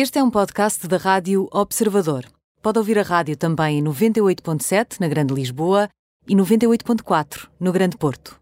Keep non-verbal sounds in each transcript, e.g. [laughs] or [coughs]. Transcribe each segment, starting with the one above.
Este é um podcast da Rádio Observador. Pode ouvir a rádio também em 98.7 na Grande Lisboa e 98.4 no Grande Porto.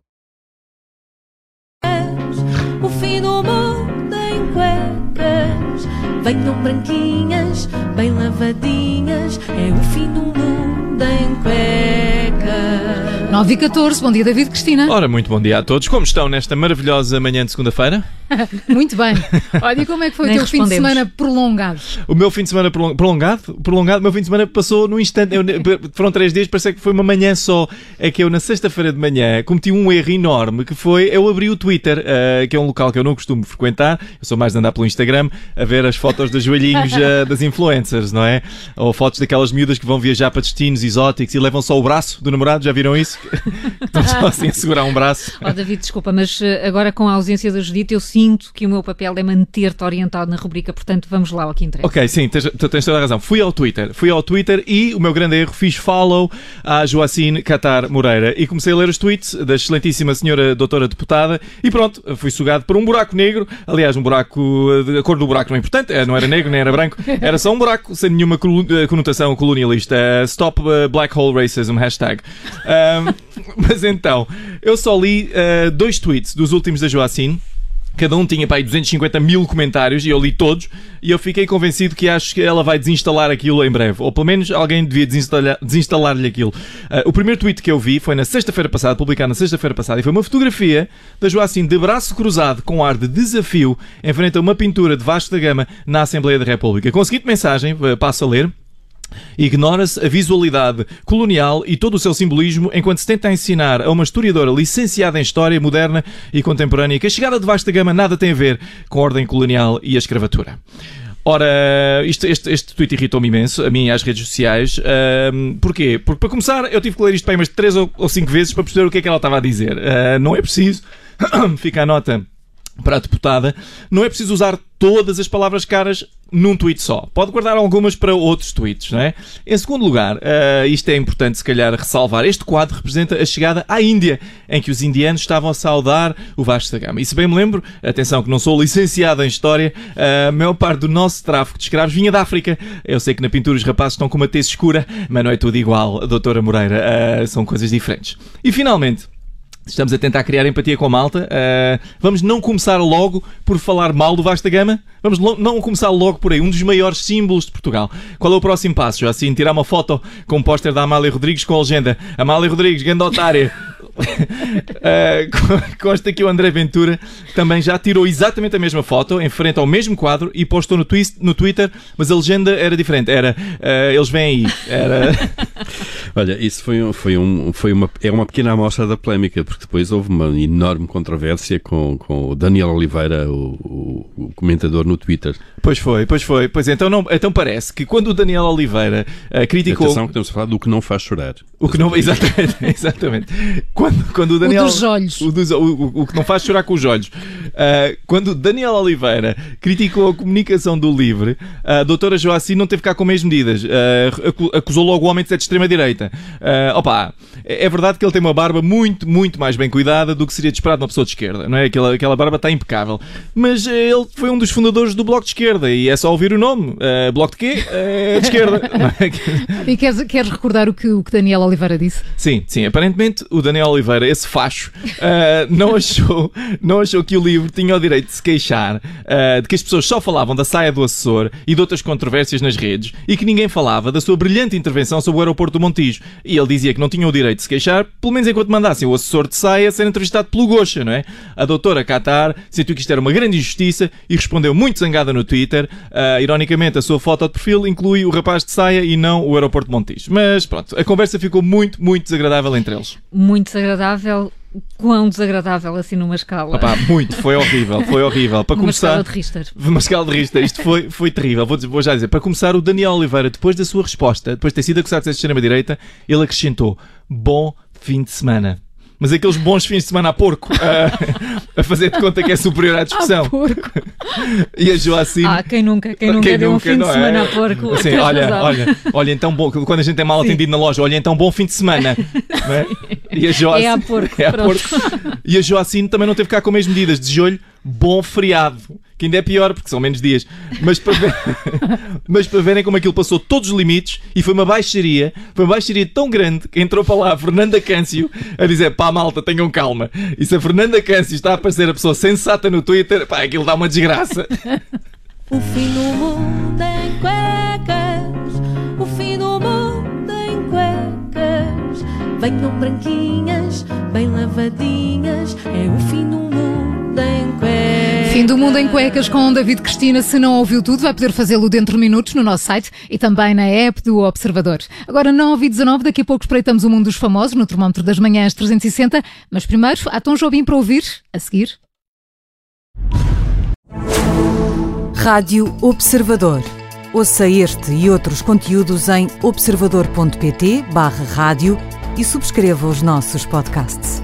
O fim do mundo em cuecas. Venham branquinhas, bem lavadinhas. É o fim do mundo em cuecas. 9 e 14, bom dia David Cristina. Ora, muito bom dia a todos. Como estão nesta maravilhosa manhã de segunda-feira? [laughs] Muito bem. Olha, e como é que foi Nem o teu fim de semana prolongado? O meu fim de semana prolong- prolongado, prolongado, o meu fim de semana passou num instante. Eu- [laughs] foram três dias, parecia que foi uma manhã só. É que eu, na sexta-feira de manhã, cometi um erro enorme que foi eu abri o Twitter, eh, que é um local que eu não costumo frequentar. Eu sou mais de andar pelo Instagram a ver as fotos dos joelhinhos [laughs] eh, das influencers, não é? Ou fotos daquelas miúdas que vão viajar para destinos exóticos e levam só o braço do namorado. Já viram isso? Estão só assim a segurar um braço. Oh, David, desculpa, mas eh, agora com a ausência da Judite, eu sinto que o meu papel é manter-te orientado na rubrica, portanto vamos lá ao que interessa. Ok, sim, tens, tu tens toda a razão. Fui ao Twitter, fui ao Twitter e o meu grande erro, fiz follow à Joacine Catar Moreira e comecei a ler os tweets da excelentíssima senhora doutora deputada e pronto, fui sugado por um buraco negro. Aliás, um buraco, a cor do buraco não é importante, eh, não era negro nem era branco, [laughs] era só um buraco sem nenhuma eh, conotação colonialista. Eh, Stop Black Hole Racism, hashtag. [laughs] Ahm, mas então, eu só li eh, dois tweets dos últimos da Joacine. Cada um tinha para aí 250 mil comentários e eu li todos e eu fiquei convencido que acho que ela vai desinstalar aquilo em breve. Ou pelo menos alguém devia desinstalar- desinstalar-lhe aquilo. Ah, o primeiro tweet que eu vi foi na sexta-feira passada, publicado na sexta-feira passada, e foi uma fotografia da Joacine de braço cruzado com ar de desafio em frente a uma pintura de Vasco da Gama na Assembleia da República. Seguinte mensagem, eh, passo a ler. Ignora-se a visualidade colonial e todo o seu simbolismo enquanto se tenta ensinar a uma historiadora licenciada em História moderna e contemporânea que a chegada de vasta gama nada tem a ver com a ordem colonial e a escravatura. Ora, isto- este, este tweet irritou-me imenso, a mim e às redes sociais. Ahm, porquê? Porque, para começar, eu tive que ler isto para aí umas 3 ou 5 vezes para perceber o que é que ela estava a dizer. Ah, não é preciso, [coughs] fica a nota para a deputada, não é preciso usar todas as palavras caras num tweet só. Pode guardar algumas para outros tweets, não é? Em segundo lugar, eh, isto é importante se calhar ressalvar, este quadro representa a chegada à Índia, em que os indianos estavam a saudar o Vasco da Gama. E se bem me lembro, atenção que não sou licenciado em História, a maior parte do nosso tráfico de escravos vinha da África. Eu sei que na pintura os rapazes estão com uma tez escura, mas não é tudo igual, doutora Moreira. Eh, são coisas diferentes. E finalmente, Estamos a tentar criar empatia com a malta. Uh, vamos não começar logo por falar mal do Vasta Gama. Vamos não começar logo por aí. Um dos maiores símbolos de Portugal. Qual é o próximo passo? Já assim, tirar uma foto com um póster da Amália Rodrigues com a legenda Amália Rodrigues, grande otária. [laughs] Uh, consta que o André Ventura também já tirou exatamente a mesma foto em frente ao mesmo quadro e postou no, twist, no Twitter, mas a legenda era diferente. Era uh, eles vêm aí. Era. [laughs] Olha, isso foi, um- foi, um, foi uma, é uma pequena amostra da polémica, porque depois houve uma enorme controvérsia com, com o Daniel Oliveira, o, o- o comentador no Twitter. Pois foi, pois foi. Pois então, não, então parece que quando o Daniel Oliveira uh, criticou. Atenção que estamos a falar do que não faz chorar. O que não. Exatamente, [laughs] exatamente. Quando, quando o Daniel. dos olhos. O, dos- o- o- o que não faz chorar com os olhos. Ah, quando o Daniel Oliveira criticou a comunicação do Livre, a doutora Joacine não teve cá com meias medidas. Acu- acusou logo o homem de ser de extrema-direita. Ah, opa, é é verdade que ele tem uma barba muito, muito mais bem cuidada do que seria de esperado de uma pessoa de esquerda, não é? Aquela, aquela barba está impecável. Mas eh, ele foi um dos fundadores do Bloco de Esquerda e é só ouvir o nome. Ah, bloco de quê? Ah, de esquerda. [laughs] é? E queres, queres recordar o que, o que Daniel Oliveira disse? Sim, sim. Aparentemente o Daniel Oliveira, esse facho, ah, não, achou, não achou que o livro tinha o direito de se queixar ah, de que as pessoas só falavam da saia do assessor e de outras controvérsias nas redes e que ninguém falava da sua brilhante intervenção sobre o aeroporto do Montijo. E ele dizia que não tinham o direito de se queixar, pelo menos enquanto mandassem o assessor de saia ser entrevistado pelo Gocha, não é? A doutora Qatar sentiu que isto era uma grande injustiça e respondeu muito zangada no Twitter. Ah, ironicamente, a sua foto de perfil inclui o rapaz de saia e não o aeroporto de Montijo. Mas pronto, a conversa ficou muito, muito desagradável entre eles. Muito desagradável. Quão desagradável assim numa escala? Opá, muito, foi horrível, foi horrível. Para Numa começar. escala de Richter. [laughs] Uma escala de rista, isto foi, foi terrível. Vou, dizer- vou já dizer. Para começar, o Daniel Oliveira, depois da sua resposta, depois de ter sido acusado de ser extrema-direita, ele acrescentou: bom fim de semana. Mas aqueles bons fins de semana a porco, a, a fazer de conta que é superior à [laughs] discussão. Ah, porco. [laughs] E a Joacine. Ah, quem nunca, quem nunca deu um fim de é? semana a porco. Assim, olha, razão. olha, olha, então bom, quando a gente é mal atendido na loja, olha, então bom fim de semana. É? E a Joacine, É a porco, [laughs] é a porco. E a Joacine também não teve cá com as medidas, desejou-lhe bom feriado. Que ainda é pior, porque são menos dias. Mas para, ver... [laughs] Mas para verem como aquilo passou todos os limites e foi uma baixaria, foi uma baixaria tão grande que entrou para lá a Fernanda Câncio a dizer: pá, malta, tenham calma. E se a Fernanda Câncio está a parecer a pessoa sensata no Twitter, pá, aquilo dá uma desgraça. O fim do mundo em cuecas, o fim do mundo em cuecas. Venham branquinhas, bem lavadinhas, Do mundo em cuecas com David Cristina. Se não ouviu tudo, vai poder fazê-lo dentro de minutos no nosso site e também na app do Observador. Agora 9 e 19, daqui a pouco espreitamos o mundo dos famosos no termómetro das manhãs 360. Mas primeiro, há Tom Jobim para ouvir, a seguir. Rádio Observador. Ouça este e outros conteúdos em observador.pt/barra rádio e subscreva os nossos podcasts.